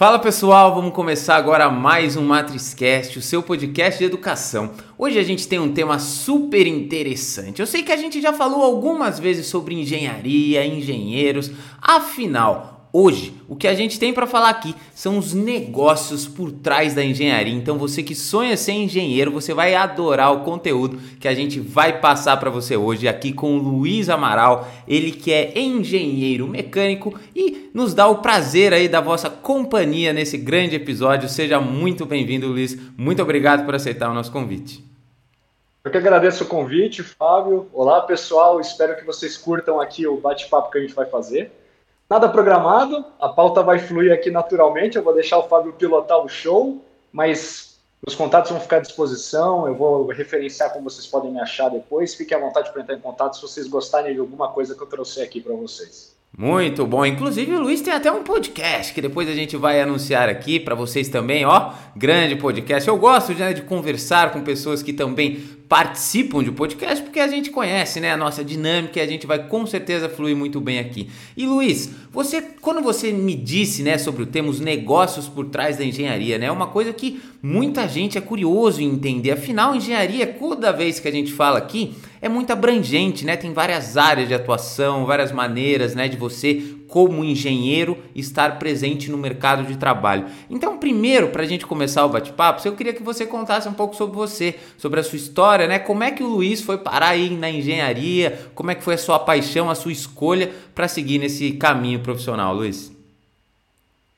Fala pessoal, vamos começar agora mais um Matrizcast, o seu podcast de educação. Hoje a gente tem um tema super interessante. Eu sei que a gente já falou algumas vezes sobre engenharia, engenheiros, afinal, Hoje, o que a gente tem para falar aqui são os negócios por trás da engenharia. Então, você que sonha ser engenheiro, você vai adorar o conteúdo que a gente vai passar para você hoje aqui com o Luiz Amaral, ele que é engenheiro mecânico e nos dá o prazer aí da vossa companhia nesse grande episódio. Seja muito bem-vindo, Luiz. Muito obrigado por aceitar o nosso convite. Eu que agradeço o convite, Fábio. Olá, pessoal. Espero que vocês curtam aqui o bate-papo que a gente vai fazer. Nada programado, a pauta vai fluir aqui naturalmente. Eu vou deixar o Fábio pilotar o show, mas os contatos vão ficar à disposição. Eu vou referenciar como vocês podem me achar depois. Fiquem à vontade para entrar em contato se vocês gostarem de alguma coisa que eu trouxe aqui para vocês. Muito bom. Inclusive o Luiz tem até um podcast que depois a gente vai anunciar aqui para vocês também, ó. Grande podcast. Eu gosto né, de conversar com pessoas que também participam de podcast porque a gente conhece, né, a nossa dinâmica e a gente vai com certeza fluir muito bem aqui. E Luiz, você quando você me disse, né, sobre o tema os negócios por trás da engenharia, né, é uma coisa que muita gente é curioso em entender. Afinal, engenharia, toda vez que a gente fala aqui, é muito abrangente, né? Tem várias áreas de atuação, várias maneiras, né, de você como engenheiro estar presente no mercado de trabalho. Então, primeiro, para a gente começar o bate-papo, eu queria que você contasse um pouco sobre você, sobre a sua história, né? Como é que o Luiz foi parar aí na engenharia? Como é que foi a sua paixão, a sua escolha para seguir nesse caminho profissional, Luiz?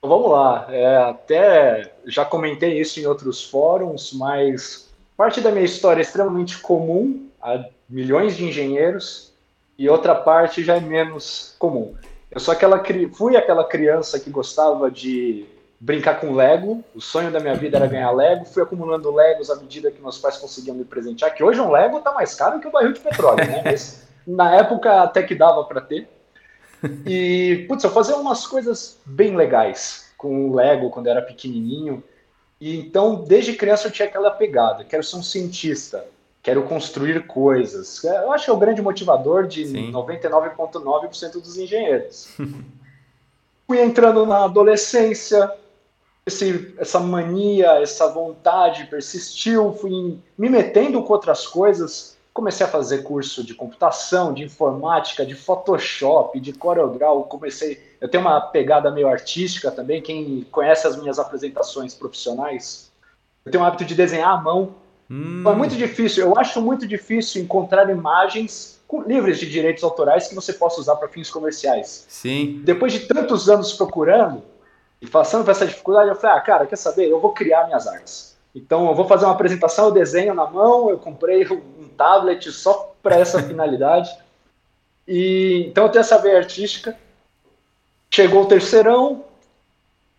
Vamos lá. É, até já comentei isso em outros fóruns, mas parte da minha história é extremamente comum a milhões de engenheiros e outra parte já é menos comum. Eu sou aquela fui aquela criança que gostava de brincar com Lego. O sonho da minha vida era ganhar Lego. Fui acumulando Legos à medida que meus pais conseguiam me presentear. Que hoje um Lego tá mais caro que um barril de petróleo, né? Mas, na época até que dava para ter. E putz, eu fazia umas coisas bem legais com o Lego quando eu era pequenininho. E então desde criança eu tinha aquela pegada. Quero ser um cientista quero construir coisas. Eu acho que é o grande motivador de 99,9% dos engenheiros. Fui entrando na adolescência, esse, essa mania, essa vontade persistiu, fui me metendo com outras coisas. Comecei a fazer curso de computação, de informática, de Photoshop, de CorelDRAW. Comecei, eu tenho uma pegada meio artística também. Quem conhece as minhas apresentações profissionais, eu tenho o hábito de desenhar à mão. Hum. É muito difícil, eu acho muito difícil encontrar imagens livres de direitos autorais que você possa usar para fins comerciais. Sim. Depois de tantos anos procurando e passando por essa dificuldade, eu falei, ah, cara, quer saber? Eu vou criar minhas artes. Então, eu vou fazer uma apresentação, eu desenho na mão, eu comprei um tablet só para essa finalidade. E então eu tenho essa veia artística. Chegou o terceirão,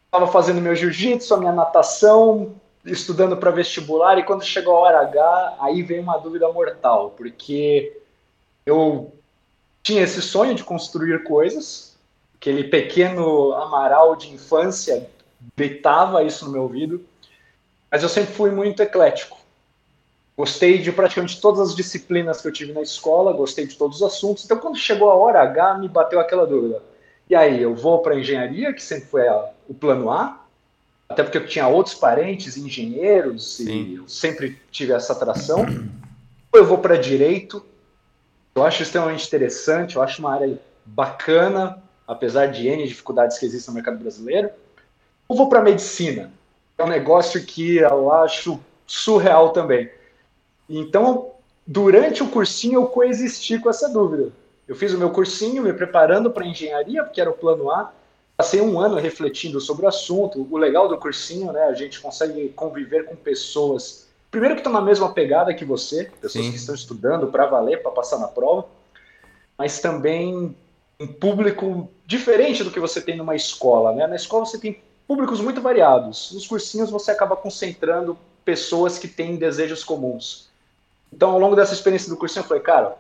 estava fazendo meu jiu-jitsu, a minha natação, estudando para vestibular e quando chegou a hora H, aí veio uma dúvida mortal, porque eu tinha esse sonho de construir coisas, aquele pequeno Amaral de infância gritava isso no meu ouvido, mas eu sempre fui muito eclético. Gostei de praticamente todas as disciplinas que eu tive na escola, gostei de todos os assuntos. Então, quando chegou a hora H, me bateu aquela dúvida. E aí, eu vou para engenharia, que sempre foi a, o plano A, até porque eu tinha outros parentes engenheiros Sim. e eu sempre tive essa atração. Ou eu vou para direito, eu acho extremamente interessante, eu acho uma área bacana, apesar de N dificuldades que existem no mercado brasileiro. Ou vou para medicina, é um negócio que eu acho surreal também. Então, durante o cursinho, eu coexisti com essa dúvida. Eu fiz o meu cursinho me preparando para engenharia, porque era o plano A, Passei um ano refletindo sobre o assunto. O legal do cursinho, né? A gente consegue conviver com pessoas, primeiro que estão na mesma pegada que você, pessoas Sim. que estão estudando para valer, para passar na prova, mas também um público diferente do que você tem numa escola, né? Na escola você tem públicos muito variados. Nos cursinhos você acaba concentrando pessoas que têm desejos comuns. Então, ao longo dessa experiência do cursinho, eu falei, cara,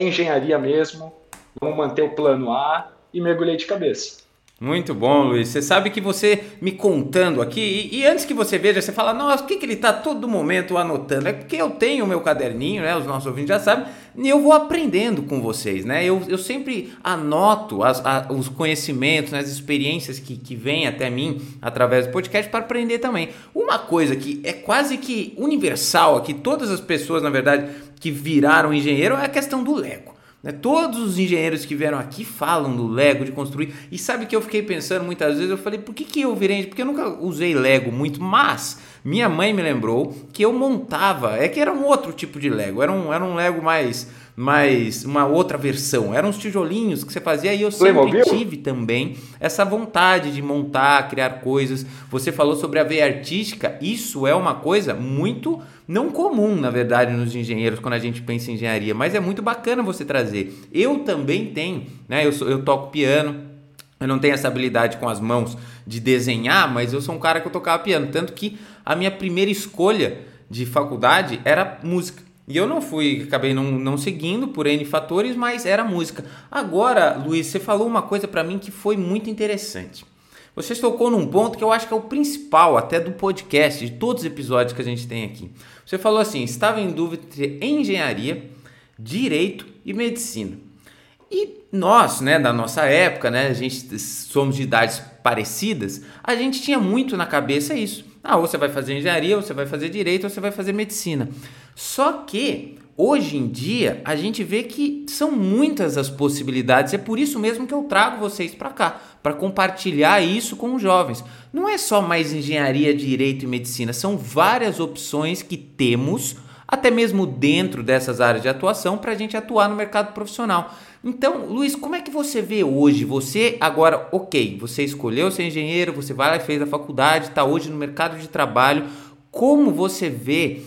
engenharia mesmo, vamos manter o plano A e mergulhei de cabeça. Muito bom, Luiz. Você sabe que você me contando aqui, e, e antes que você veja, você fala, nossa, o que, que ele está todo momento anotando? É porque eu tenho o meu caderninho, né? Os nossos ouvintes já sabem, e eu vou aprendendo com vocês, né? Eu, eu sempre anoto as, a, os conhecimentos, né? as experiências que, que vêm até mim através do podcast para aprender também. Uma coisa que é quase que universal aqui, todas as pessoas, na verdade, que viraram engenheiro, é a questão do Lego. Né? Todos os engenheiros que vieram aqui falam do Lego, de construir. E sabe que eu fiquei pensando muitas vezes? Eu falei, por que, que eu virei? Porque eu nunca usei Lego muito, mas minha mãe me lembrou que eu montava. É que era um outro tipo de Lego, era um, era um Lego mais mas uma outra versão. Eram os tijolinhos que você fazia e eu sempre tive também essa vontade de montar, criar coisas. Você falou sobre a veia artística, isso é uma coisa muito não comum, na verdade, nos engenheiros quando a gente pensa em engenharia, mas é muito bacana você trazer. Eu também tenho, né? Eu, sou, eu toco piano, eu não tenho essa habilidade com as mãos de desenhar, mas eu sou um cara que eu tocava piano, tanto que a minha primeira escolha de faculdade era música. E eu não fui, acabei não, não seguindo por N fatores, mas era música. Agora, Luiz, você falou uma coisa para mim que foi muito interessante. Você tocou num ponto que eu acho que é o principal até do podcast, de todos os episódios que a gente tem aqui. Você falou assim: estava em dúvida entre engenharia, direito e medicina. E nós, né, da nossa época, né, a gente somos de idades parecidas, a gente tinha muito na cabeça isso. Ah, ou você vai fazer engenharia, ou você vai fazer direito, ou você vai fazer medicina. Só que hoje em dia a gente vê que são muitas as possibilidades. É por isso mesmo que eu trago vocês para cá, para compartilhar isso com os jovens. Não é só mais engenharia, direito e medicina, são várias opções que temos, até mesmo dentro dessas áreas de atuação, para a gente atuar no mercado profissional. Então, Luiz, como é que você vê hoje? Você agora, ok, você escolheu ser engenheiro, você vai lá e fez a faculdade, está hoje no mercado de trabalho. Como você vê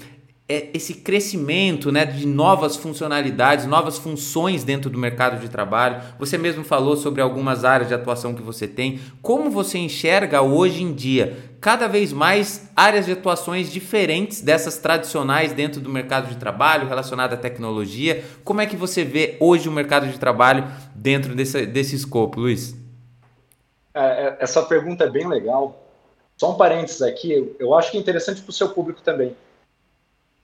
esse crescimento né, de novas funcionalidades, novas funções dentro do mercado de trabalho. Você mesmo falou sobre algumas áreas de atuação que você tem. Como você enxerga hoje em dia cada vez mais áreas de atuações diferentes dessas tradicionais dentro do mercado de trabalho relacionada à tecnologia? Como é que você vê hoje o mercado de trabalho dentro desse, desse escopo, Luiz? É, é essa pergunta é bem legal. Só um parênteses aqui, eu acho que é interessante para o seu público também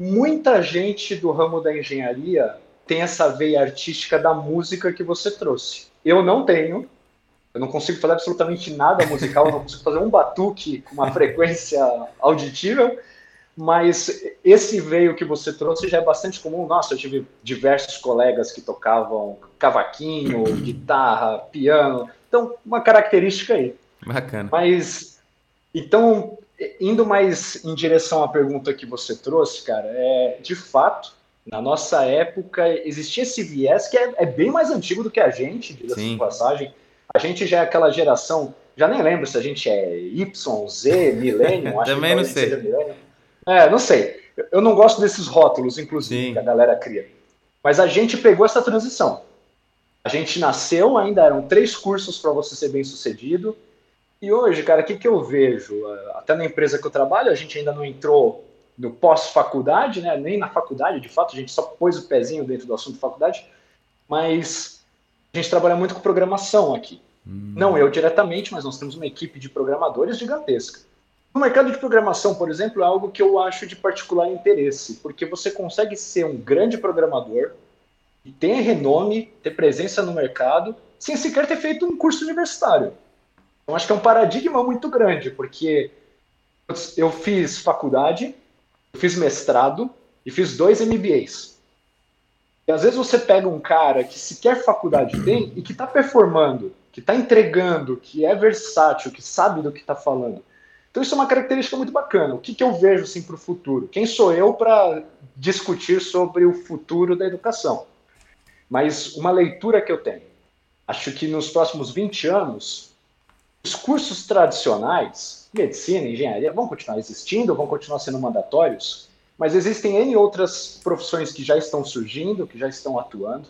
muita gente do ramo da engenharia tem essa veia artística da música que você trouxe. Eu não tenho, eu não consigo fazer absolutamente nada musical, eu não consigo fazer um batuque com uma frequência auditiva, mas esse veio que você trouxe já é bastante comum. Nossa, eu tive diversos colegas que tocavam cavaquinho, guitarra, piano. Então, uma característica aí. Bacana. Mas, então, indo mais em direção à pergunta que você trouxe, cara, é de fato, na nossa época existia esse viés que é, é bem mais antigo do que a gente, diga de passagem. A gente já é aquela geração, já nem lembro se a gente é Y, Z, Millennium, acho Também não sei. É, não sei. Eu não gosto desses rótulos, inclusive, Sim. que a galera cria. Mas a gente pegou essa transição. A gente nasceu, ainda eram três cursos para você ser bem sucedido e hoje, cara, o que, que eu vejo? Até na empresa que eu trabalho, a gente ainda não entrou no pós-faculdade, né? nem na faculdade, de fato, a gente só pôs o pezinho dentro do assunto faculdade, mas a gente trabalha muito com programação aqui. Hum. Não eu diretamente, mas nós temos uma equipe de programadores gigantesca. No mercado de programação, por exemplo, é algo que eu acho de particular interesse, porque você consegue ser um grande programador, ter renome, ter presença no mercado, sem sequer ter feito um curso universitário. Então, acho que é um paradigma muito grande, porque eu fiz faculdade, eu fiz mestrado e fiz dois MBAs. E às vezes você pega um cara que sequer faculdade tem e que está performando, que está entregando, que é versátil, que sabe do que está falando. Então isso é uma característica muito bacana. O que, que eu vejo assim, para o futuro? Quem sou eu para discutir sobre o futuro da educação? Mas uma leitura que eu tenho. Acho que nos próximos 20 anos, os cursos tradicionais, medicina, engenharia, vão continuar existindo, vão continuar sendo mandatórios, mas existem N outras profissões que já estão surgindo, que já estão atuando,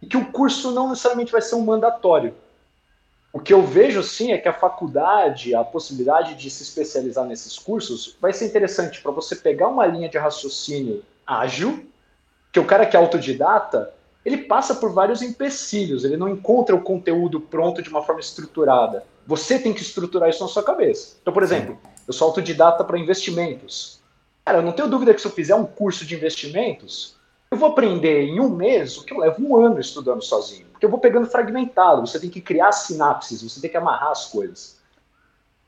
e que o curso não necessariamente vai ser um mandatório. O que eu vejo sim é que a faculdade, a possibilidade de se especializar nesses cursos, vai ser interessante para você pegar uma linha de raciocínio ágil, que o cara que é autodidata, ele passa por vários empecilhos, ele não encontra o conteúdo pronto de uma forma estruturada Você tem que estruturar isso na sua cabeça. Então, por exemplo, eu sou autodidata para investimentos. Cara, eu não tenho dúvida que se eu fizer um curso de investimentos, eu vou aprender em um mês o que eu levo um ano estudando sozinho. Porque eu vou pegando fragmentado, você tem que criar sinapses, você tem que amarrar as coisas.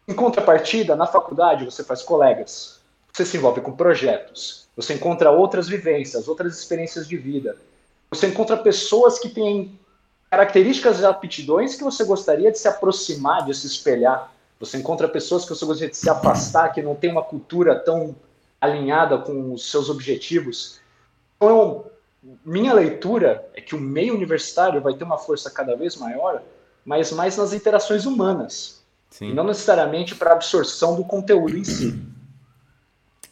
Em contrapartida, na faculdade você faz colegas, você se envolve com projetos, você encontra outras vivências, outras experiências de vida. Você encontra pessoas que têm características e aptidões que você gostaria de se aproximar, de se espelhar. Você encontra pessoas que você gostaria de se afastar, que não tem uma cultura tão alinhada com os seus objetivos. Então, minha leitura é que o meio universitário vai ter uma força cada vez maior, mas mais nas interações humanas, Sim. e não necessariamente para a absorção do conteúdo em si.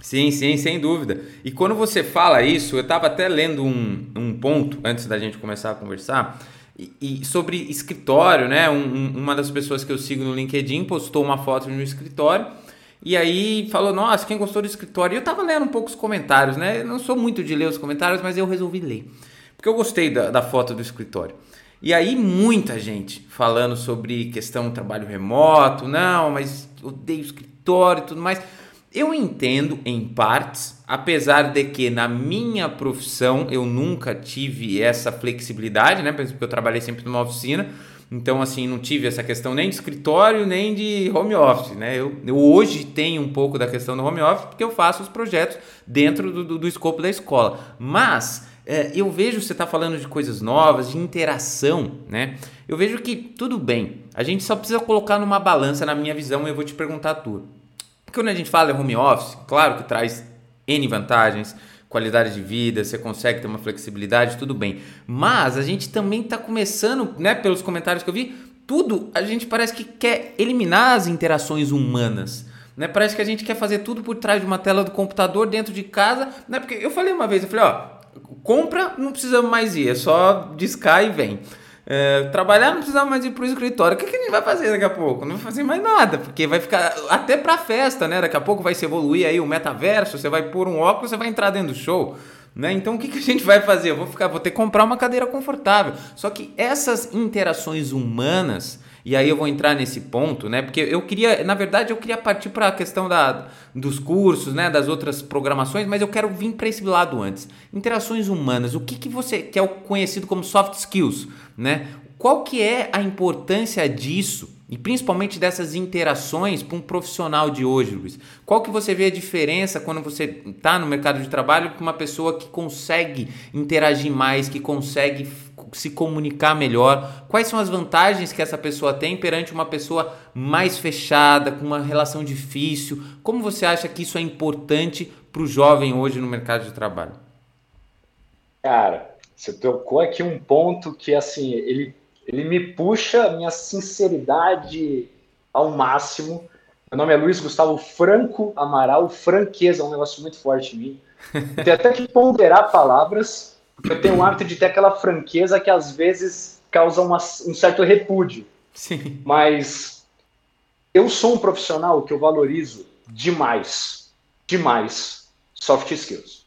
Sim, sim, sem dúvida. E quando você fala isso, eu estava até lendo um, um ponto antes da gente começar a conversar, e, e sobre escritório, né? Um, uma das pessoas que eu sigo no LinkedIn postou uma foto no escritório e aí falou: Nossa, quem gostou do escritório? E eu estava lendo um pouco os comentários, né? Eu não sou muito de ler os comentários, mas eu resolvi ler, porque eu gostei da, da foto do escritório. E aí muita gente falando sobre questão do trabalho remoto, não, mas odeio escritório e tudo mais. Eu entendo em partes, apesar de que na minha profissão eu nunca tive essa flexibilidade, né? Porque eu trabalhei sempre numa oficina, então assim não tive essa questão nem de escritório nem de home office, né? Eu, eu hoje tenho um pouco da questão do home office porque eu faço os projetos dentro do, do, do escopo da escola, mas é, eu vejo você está falando de coisas novas, de interação, né? Eu vejo que tudo bem, a gente só precisa colocar numa balança, na minha visão, e eu vou te perguntar tudo quando a gente fala em home office, claro que traz N vantagens, qualidade de vida, você consegue ter uma flexibilidade, tudo bem. Mas a gente também está começando, né, pelos comentários que eu vi, tudo a gente parece que quer eliminar as interações humanas. Né? Parece que a gente quer fazer tudo por trás de uma tela do computador dentro de casa. Né? Porque eu falei uma vez, eu falei, ó, compra, não precisamos mais ir, é só discar e vem. É, trabalhar não precisava mais ir pro escritório. O que, que a gente vai fazer daqui a pouco? Não vai fazer mais nada, porque vai ficar até pra festa, né? Daqui a pouco vai se evoluir aí o metaverso, você vai pôr um óculos, você vai entrar dentro do show. Né? Então o que, que a gente vai fazer? Eu vou ficar, vou ter que comprar uma cadeira confortável. Só que essas interações humanas e aí eu vou entrar nesse ponto, né? Porque eu queria, na verdade, eu queria partir para a questão da, dos cursos, né? Das outras programações, mas eu quero vir para esse lado antes. Interações humanas. O que, que você que é o conhecido como soft skills, né? Qual que é a importância disso e principalmente dessas interações para um profissional de hoje, Luiz? Qual que você vê a diferença quando você está no mercado de trabalho com uma pessoa que consegue interagir mais, que consegue se comunicar melhor? Quais são as vantagens que essa pessoa tem perante uma pessoa mais fechada, com uma relação difícil? Como você acha que isso é importante para o jovem hoje no mercado de trabalho? Cara, você tocou aqui um ponto que assim ele, ele me puxa a minha sinceridade ao máximo. Meu nome é Luiz Gustavo Franco Amaral. Franqueza é um negócio muito forte em mim. Tem até que ponderar palavras eu tenho o hábito de ter aquela franqueza que às vezes causa uma, um certo repúdio. Sim. Mas eu sou um profissional que eu valorizo demais, demais soft skills.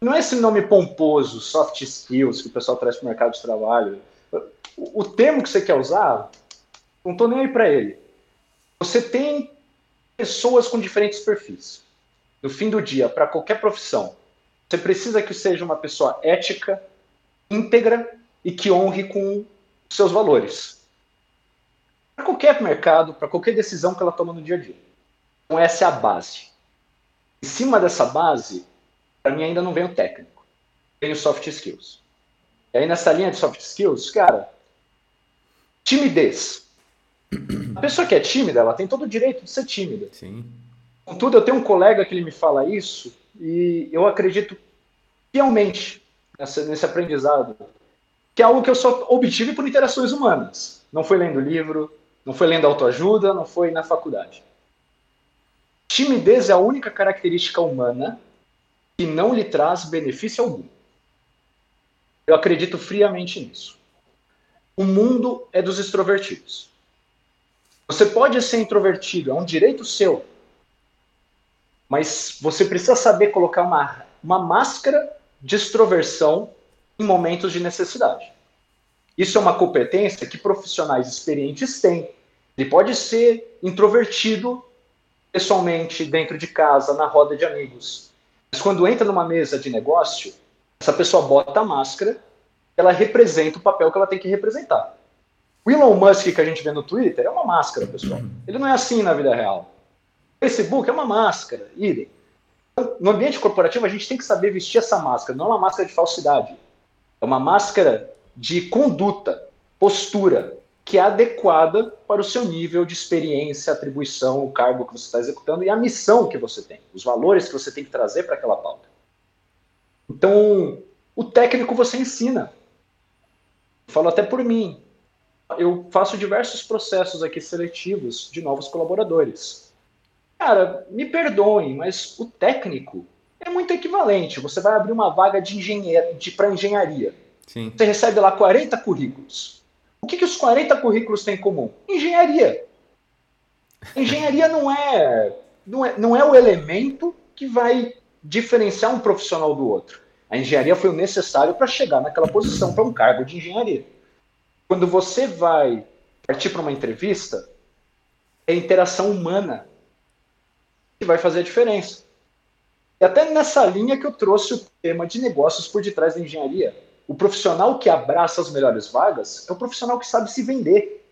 Não é esse nome pomposo, soft skills, que o pessoal traz para o mercado de trabalho. O, o termo que você quer usar, não estou nem aí para ele. Você tem pessoas com diferentes perfis. No fim do dia, para qualquer profissão, você precisa que seja uma pessoa ética, íntegra e que honre com seus valores. Para qualquer mercado, para qualquer decisão que ela toma no dia a dia. Então, essa é a base. Em cima dessa base, para mim ainda não vem o técnico, vem o soft skills. E aí, nessa linha de soft skills, cara, timidez. A pessoa que é tímida, ela tem todo o direito de ser tímida. Sim. Contudo, eu tenho um colega que ele me fala isso, e eu acredito fielmente nessa, nesse aprendizado, que é algo que eu só obtive por interações humanas. Não foi lendo livro, não foi lendo autoajuda, não foi na faculdade. Timidez é a única característica humana que não lhe traz benefício algum. Eu acredito friamente nisso. O mundo é dos extrovertidos. Você pode ser introvertido, é um direito seu. Mas você precisa saber colocar uma, uma máscara de extroversão em momentos de necessidade. Isso é uma competência que profissionais experientes têm, Ele pode ser introvertido pessoalmente, dentro de casa, na roda de amigos. Mas quando entra numa mesa de negócio, essa pessoa bota a máscara, ela representa o papel que ela tem que representar. O Elon Musk que a gente vê no Twitter é uma máscara, pessoal. Ele não é assim na vida real. Facebook é uma máscara, idem. No ambiente corporativo, a gente tem que saber vestir essa máscara. Não é uma máscara de falsidade. É uma máscara de conduta, postura, que é adequada para o seu nível de experiência, atribuição, o cargo que você está executando e a missão que você tem, os valores que você tem que trazer para aquela pauta. Então, o técnico você ensina. falo até por mim. Eu faço diversos processos aqui seletivos de novos colaboradores. Cara, me perdoem, mas o técnico é muito equivalente. Você vai abrir uma vaga de engenheiro de, para engenharia. Sim. Você recebe lá 40 currículos. O que, que os 40 currículos têm em comum? Engenharia. Engenharia não é, não é, não é o elemento que vai diferenciar um profissional do outro. A engenharia foi o necessário para chegar naquela posição, para um cargo de engenharia. Quando você vai partir para uma entrevista, é a interação humana que vai fazer a diferença. E até nessa linha que eu trouxe o tema de negócios por detrás da engenharia. O profissional que abraça as melhores vagas é o profissional que sabe se vender.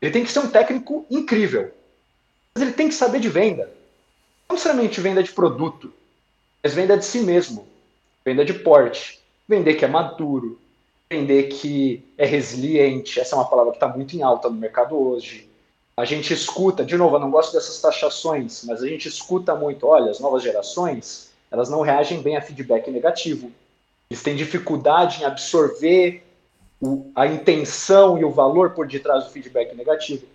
Ele tem que ser um técnico incrível. Mas ele tem que saber de venda. Não necessariamente venda de produto, mas venda de si mesmo. Venda de porte. Vender que é maduro. Vender que é resiliente. Essa é uma palavra que está muito em alta no mercado hoje. A gente escuta, de novo, eu não gosto dessas taxações, mas a gente escuta muito, olha, as novas gerações, elas não reagem bem a feedback negativo. Eles têm dificuldade em absorver o, a intenção e o valor por detrás do feedback negativo.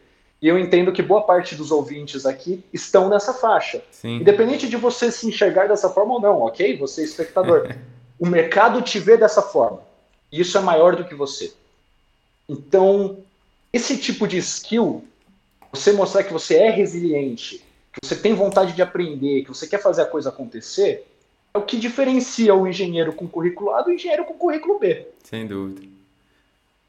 E eu entendo que boa parte dos ouvintes aqui estão nessa faixa. Sim. Independente de você se enxergar dessa forma ou não, ok? Você é espectador. o mercado te vê dessa forma. E isso é maior do que você. Então, esse tipo de skill, você mostrar que você é resiliente, que você tem vontade de aprender, que você quer fazer a coisa acontecer, é o que diferencia o engenheiro com currículo A do engenheiro com currículo B. Sem dúvida.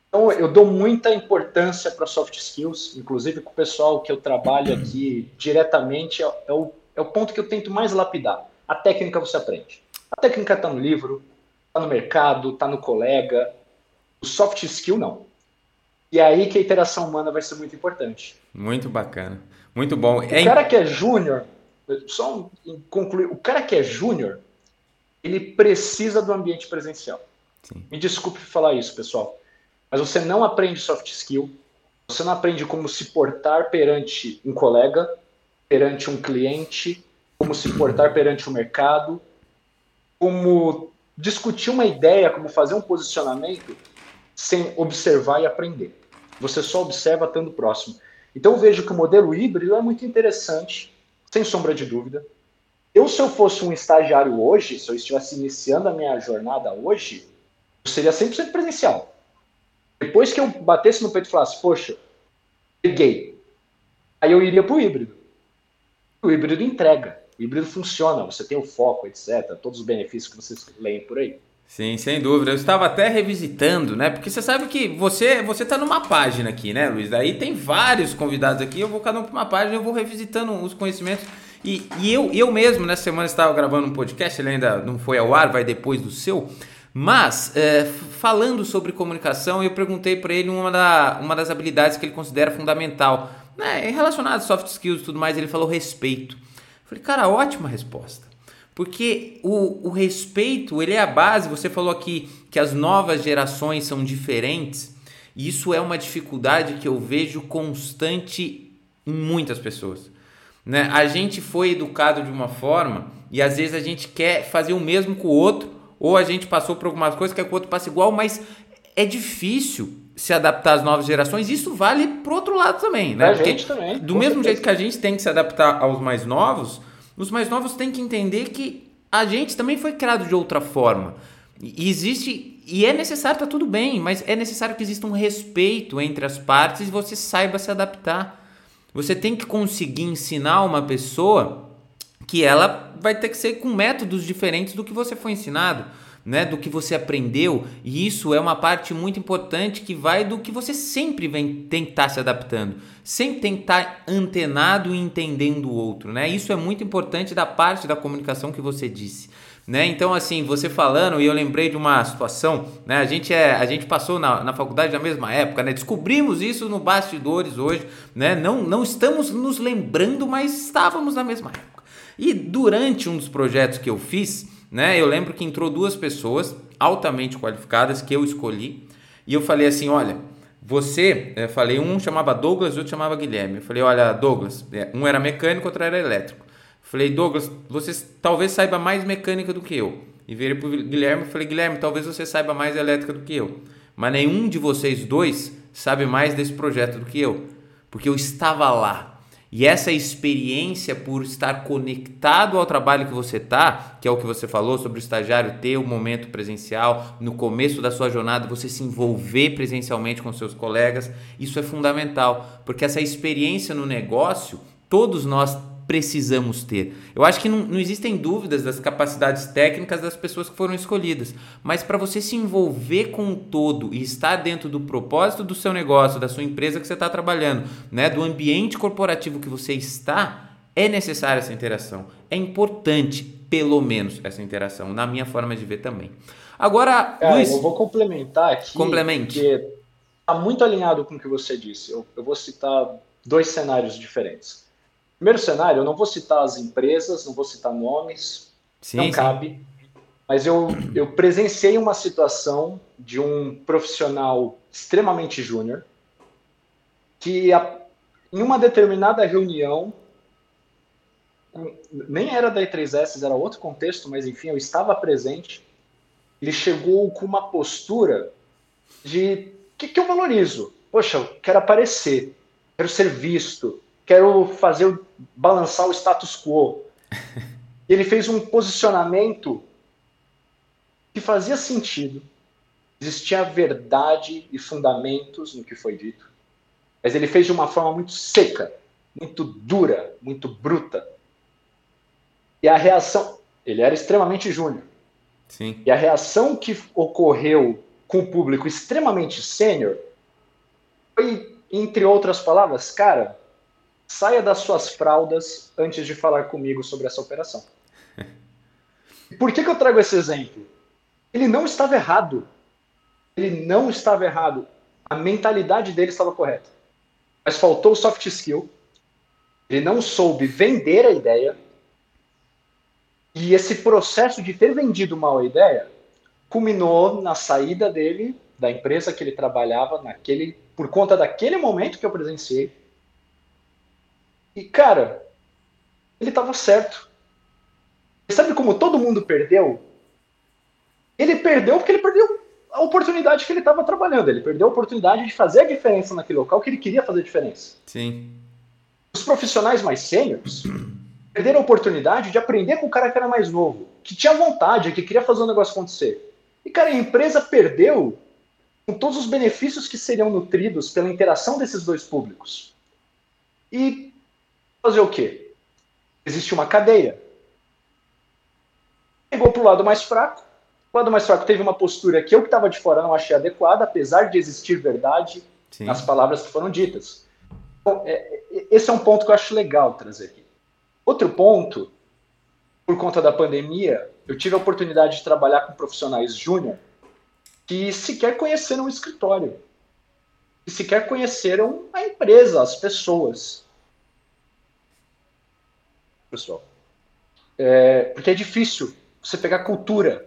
Então, eu dou muita importância para soft skills, inclusive com o pessoal que eu trabalho aqui diretamente, é, é, o, é o ponto que eu tento mais lapidar. A técnica você aprende. A técnica está no livro, está no mercado, está no colega. O soft skill, não. E é aí que a interação humana vai ser muito importante. Muito bacana. Muito bom. O é cara que é júnior, só concluir, o cara que é júnior, ele precisa do ambiente presencial. Sim. Me desculpe falar isso, pessoal, mas você não aprende soft skill, você não aprende como se portar perante um colega, perante um cliente, como se portar perante o um mercado, como discutir uma ideia, como fazer um posicionamento sem observar e aprender. Você só observa estando próximo. Então eu vejo que o modelo híbrido é muito interessante, sem sombra de dúvida. Eu, se eu fosse um estagiário hoje, se eu estivesse iniciando a minha jornada hoje, eu seria 100% presencial. Depois que eu batesse no peito e falasse, poxa, peguei, aí eu iria para o híbrido. O híbrido entrega, o híbrido funciona, você tem o foco, etc. Todos os benefícios que vocês leem por aí. Sim, sem dúvida. Eu estava até revisitando, né? Porque você sabe que você você está numa página aqui, né, Luiz? Daí tem vários convidados aqui. Eu vou cada um para uma página, eu vou revisitando os conhecimentos e, e eu, eu mesmo, nessa semana, estava gravando um podcast, ele ainda não foi ao ar, vai depois do seu. Mas, é, falando sobre comunicação, eu perguntei para ele uma, da, uma das habilidades que ele considera fundamental, né, relacionado a soft skills e tudo mais. Ele falou respeito. Eu falei, cara, ótima resposta. Porque o, o respeito, ele é a base. Você falou aqui que as novas gerações são diferentes. E isso é uma dificuldade que eu vejo constante em muitas pessoas. Né? A gente foi educado de uma forma e às vezes a gente quer fazer o mesmo com o outro, ou a gente passou por algumas coisas que o outro passa igual, mas é difícil se adaptar às novas gerações. Isso vale pro outro lado também, né? Porque gente também. Do mesmo jeito que a gente tem que se adaptar aos mais novos, os mais novos têm que entender que a gente também foi criado de outra forma. E existe e é necessário, tá tudo bem, mas é necessário que exista um respeito entre as partes e você saiba se adaptar. Você tem que conseguir ensinar uma pessoa que ela vai ter que ser com métodos diferentes do que você foi ensinado. Né, do que você aprendeu, e isso é uma parte muito importante que vai do que você sempre vem tentar se adaptando, sempre tentar antenado e entendendo o outro, né? Isso é muito importante da parte da comunicação que você disse. Né? Então, assim, você falando, e eu lembrei de uma situação, né? A gente, é, a gente passou na, na faculdade na mesma época, né? Descobrimos isso no bastidores hoje, né? Não, não estamos nos lembrando, mas estávamos na mesma época. E durante um dos projetos que eu fiz, né? Eu lembro que entrou duas pessoas altamente qualificadas que eu escolhi, e eu falei assim: olha, você, eu falei, um chamava Douglas o outro chamava Guilherme. Eu falei, olha, Douglas, é, um era mecânico, outro era elétrico. Falei, Douglas, você talvez saiba mais mecânica do que eu. E virei pro Guilherme e falei, Guilherme, talvez você saiba mais elétrica do que eu. Mas nenhum de vocês dois sabe mais desse projeto do que eu. Porque eu estava lá. E essa experiência por estar conectado ao trabalho que você está, que é o que você falou sobre o estagiário ter o um momento presencial, no começo da sua jornada você se envolver presencialmente com seus colegas, isso é fundamental, porque essa experiência no negócio, todos nós precisamos ter. Eu acho que não, não existem dúvidas das capacidades técnicas das pessoas que foram escolhidas, mas para você se envolver com o todo e estar dentro do propósito do seu negócio, da sua empresa que você está trabalhando, né, do ambiente corporativo que você está, é necessária essa interação. É importante, pelo menos, essa interação, na minha forma de ver também. Agora, Cara, Luiz, eu vou complementar aqui. Complemente. Porque está muito alinhado com o que você disse. Eu, eu vou citar dois cenários diferentes. Primeiro cenário, eu não vou citar as empresas, não vou citar nomes, sim, não sim. cabe. Mas eu, eu presenciei uma situação de um profissional extremamente júnior que a, em uma determinada reunião, nem era da E3S, era outro contexto, mas enfim, eu estava presente. Ele chegou com uma postura de que, que eu valorizo? Poxa, eu quero aparecer, quero ser visto, quero fazer balançar o status quo. Ele fez um posicionamento que fazia sentido. Existia verdade e fundamentos no que foi dito. Mas ele fez de uma forma muito seca, muito dura, muito bruta. E a reação. Ele era extremamente júnior. Sim. E a reação que ocorreu com o público extremamente sênior foi, entre outras palavras, cara, saia das suas fraldas antes de falar comigo sobre essa operação. Por que, que eu trago esse exemplo? Ele não estava errado. Ele não estava errado. A mentalidade dele estava correta. Mas faltou soft skill. Ele não soube vender a ideia. E esse processo de ter vendido mal a ideia culminou na saída dele da empresa que ele trabalhava naquele por conta daquele momento que eu presenciei e, cara, ele estava certo. Sabe como todo mundo perdeu? Ele perdeu porque ele perdeu a oportunidade que ele estava trabalhando. Ele perdeu a oportunidade de fazer a diferença naquele local que ele queria fazer diferença. Sim. Os profissionais mais sêniores perderam a oportunidade de aprender com o cara que era mais novo, que tinha vontade, que queria fazer o negócio acontecer. E, cara, a empresa perdeu com todos os benefícios que seriam nutridos pela interação desses dois públicos. E fazer o quê? Existe uma cadeia. Pegou para o lado mais fraco. O lado mais fraco teve uma postura que eu que estava de fora não achei adequada, apesar de existir verdade Sim. nas palavras que foram ditas. Então, é, é, esse é um ponto que eu acho legal trazer aqui. Outro ponto, por conta da pandemia, eu tive a oportunidade de trabalhar com profissionais júnior que sequer conheceram o escritório, que sequer conheceram a empresa, as pessoas pessoal. É, porque é difícil você pegar cultura.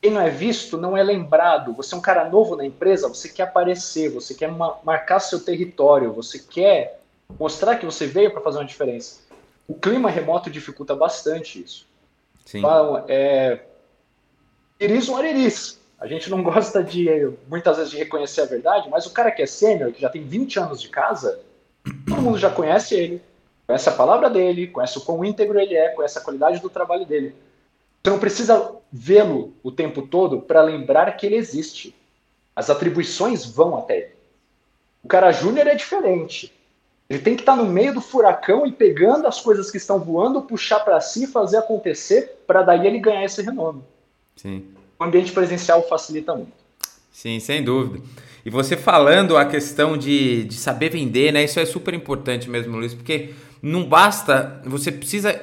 Quem não é visto não é lembrado. Você é um cara novo na empresa, você quer aparecer, você quer marcar seu território, você quer mostrar que você veio para fazer uma diferença. O clima remoto dificulta bastante isso. Sim. Então, é, iris um ariris. A gente não gosta de, muitas vezes, de reconhecer a verdade, mas o cara que é sênior, que já tem 20 anos de casa, todo mundo já conhece ele, conhece a palavra dele, conhece o quão íntegro ele é, conhece a qualidade do trabalho dele. Você não precisa vê-lo o tempo todo para lembrar que ele existe. As atribuições vão até ele. O cara júnior é diferente. Ele tem que estar tá no meio do furacão e pegando as coisas que estão voando, puxar para si, fazer acontecer, para daí ele ganhar esse renome. Sim. o ambiente presencial facilita muito. Sim, sem dúvida. E você falando a questão de, de saber vender, né? Isso é super importante mesmo, Luiz, porque não basta, você precisa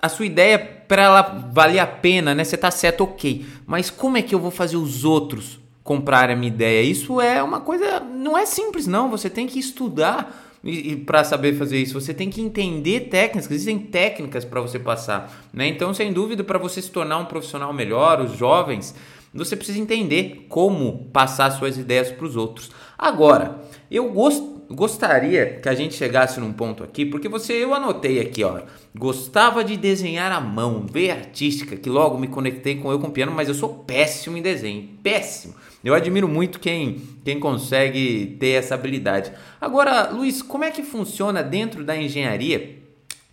a sua ideia para ela valer a pena, né? Você tá certo, ok. Mas como é que eu vou fazer os outros comprarem a minha ideia? Isso é uma coisa, não é simples não. Você tem que estudar e, e para saber fazer isso, você tem que entender técnicas, existem técnicas para você passar, né? Então, sem dúvida, para você se tornar um profissional melhor, os jovens, você precisa entender como passar suas ideias para os outros. Agora, eu gosto gostaria que a gente chegasse num ponto aqui, porque você eu anotei aqui, ó, gostava de desenhar à mão, ver artística, que logo me conectei com eu com piano, mas eu sou péssimo em desenho, péssimo. Eu admiro muito quem, quem consegue ter essa habilidade. Agora, Luiz, como é que funciona dentro da engenharia?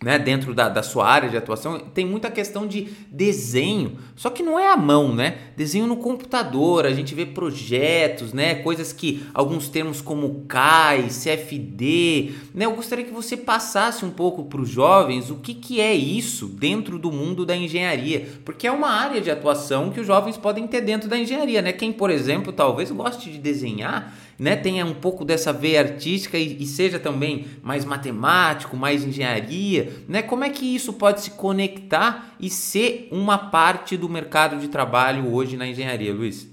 Né, dentro da, da sua área de atuação, tem muita questão de desenho, só que não é à mão, né? Desenho no computador, a gente vê projetos, né? Coisas que alguns termos como CAI, CFD, né? Eu gostaria que você passasse um pouco para os jovens o que, que é isso dentro do mundo da engenharia, porque é uma área de atuação que os jovens podem ter dentro da engenharia, né? Quem, por exemplo, talvez goste de desenhar, né, tenha um pouco dessa veia artística e, e, seja também mais matemático, mais engenharia, né? Como é que isso pode se conectar e ser uma parte do mercado de trabalho hoje na engenharia, Luiz?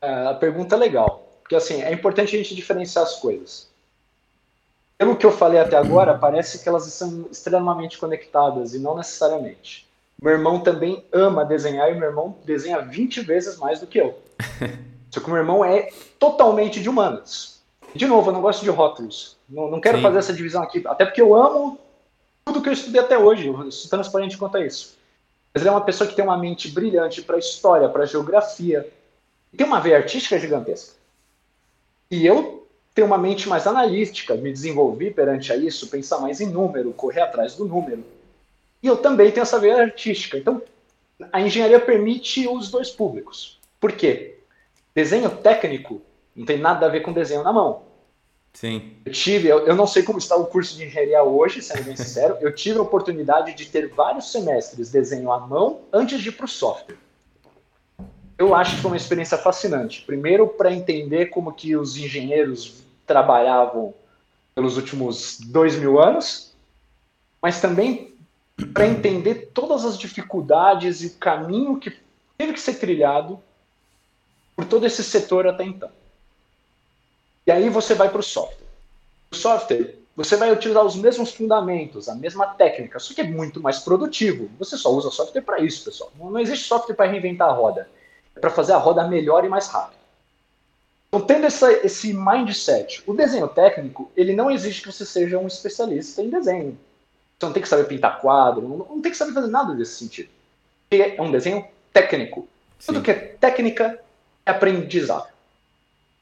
É, a pergunta é legal, porque assim é importante a gente diferenciar as coisas. Pelo que eu falei até agora, parece que elas são extremamente conectadas e não necessariamente. Meu irmão também ama desenhar e meu irmão desenha 20 vezes mais do que eu. Só que o meu irmão é totalmente de humanas. De novo, eu não gosto de rótulos. Não, não quero Sim. fazer essa divisão aqui, até porque eu amo tudo que eu estudei até hoje. Eu sou transparente quanto a isso. Mas ele é uma pessoa que tem uma mente brilhante para história, para geografia. E tem uma veia artística gigantesca. E eu tenho uma mente mais analítica, me desenvolvi perante a isso, pensar mais em número, correr atrás do número. E eu também tenho essa veia artística. Então, a engenharia permite os dois públicos. Por quê? Desenho técnico não tem nada a ver com desenho na mão. Sim. Eu tive, eu, eu não sei como está o curso de engenharia hoje, sendo bem sincero, eu tive a oportunidade de ter vários semestres desenho à mão antes de ir para o software. Eu acho que foi uma experiência fascinante. Primeiro, para entender como que os engenheiros trabalhavam pelos últimos dois mil anos, mas também para entender todas as dificuldades e caminho que teve que ser trilhado por todo esse setor até então. E aí você vai para o software. O software, você vai utilizar os mesmos fundamentos, a mesma técnica, só que é muito mais produtivo. Você só usa software para isso, pessoal. Não existe software para reinventar a roda. É para fazer a roda melhor e mais rápido. Então, tendo essa, esse mindset, o desenho técnico, ele não exige que você seja um especialista em desenho. Você não tem que saber pintar quadro, não, não tem que saber fazer nada desse sentido. Porque é um desenho técnico. Tudo que é técnica aprendizado.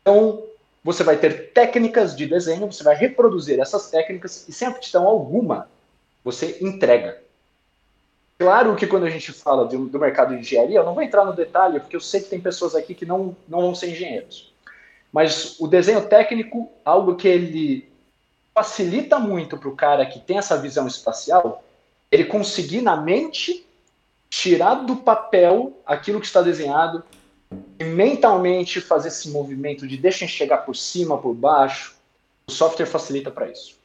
Então, você vai ter técnicas de desenho, você vai reproduzir essas técnicas e sem aptidão alguma, você entrega. Claro que quando a gente fala do, do mercado de engenharia, eu não vou entrar no detalhe, porque eu sei que tem pessoas aqui que não, não vão ser engenheiros. Mas o desenho técnico, algo que ele facilita muito para o cara que tem essa visão espacial, ele conseguir na mente tirar do papel aquilo que está desenhado, mentalmente fazer esse movimento de deixa chegar por cima, por baixo, o software facilita para isso.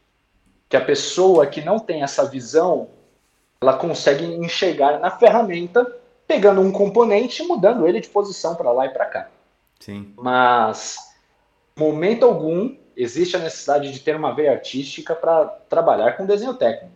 Que a pessoa que não tem essa visão, ela consegue enxergar na ferramenta, pegando um componente e mudando ele de posição para lá e para cá. Sim. Mas, momento algum, existe a necessidade de ter uma veia artística para trabalhar com desenho técnico.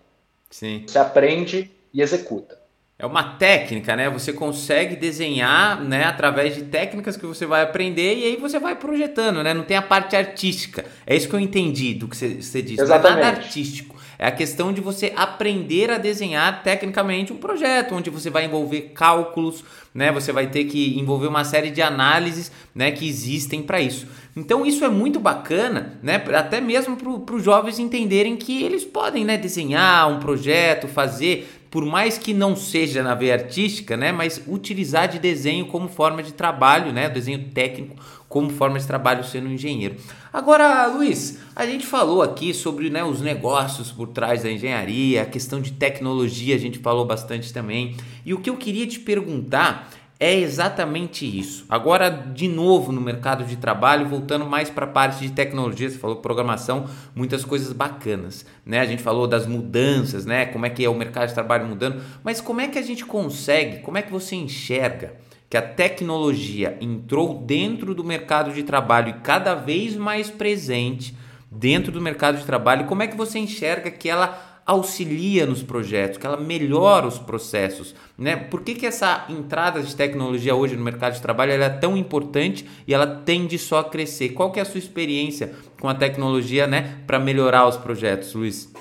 Sim. Você aprende e executa é uma técnica, né? Você consegue desenhar, né, através de técnicas que você vai aprender e aí você vai projetando, né? Não tem a parte artística. É isso que eu entendi do que você, você disse. Exatamente. Não é nada artístico. É a questão de você aprender a desenhar tecnicamente um projeto, onde você vai envolver cálculos, né? Você vai ter que envolver uma série de análises, né, que existem para isso. Então isso é muito bacana, né? Até mesmo para os jovens entenderem que eles podem, né, desenhar um projeto, fazer por mais que não seja na veia artística, né, mas utilizar de desenho como forma de trabalho, né, desenho técnico como forma de trabalho sendo engenheiro. Agora, Luiz, a gente falou aqui sobre né, os negócios por trás da engenharia, a questão de tecnologia, a gente falou bastante também. E o que eu queria te perguntar é exatamente isso. Agora, de novo, no mercado de trabalho, voltando mais para a parte de tecnologia, você falou programação, muitas coisas bacanas, né? A gente falou das mudanças, né? Como é que é o mercado de trabalho mudando, mas como é que a gente consegue, como é que você enxerga que a tecnologia entrou dentro do mercado de trabalho e cada vez mais presente dentro do mercado de trabalho, como é que você enxerga que ela auxilia nos projetos, que ela melhora os processos, né? Por que, que essa entrada de tecnologia hoje no mercado de trabalho é tão importante e ela tende só a crescer? Qual que é a sua experiência com a tecnologia, né, para melhorar os projetos, Luiz?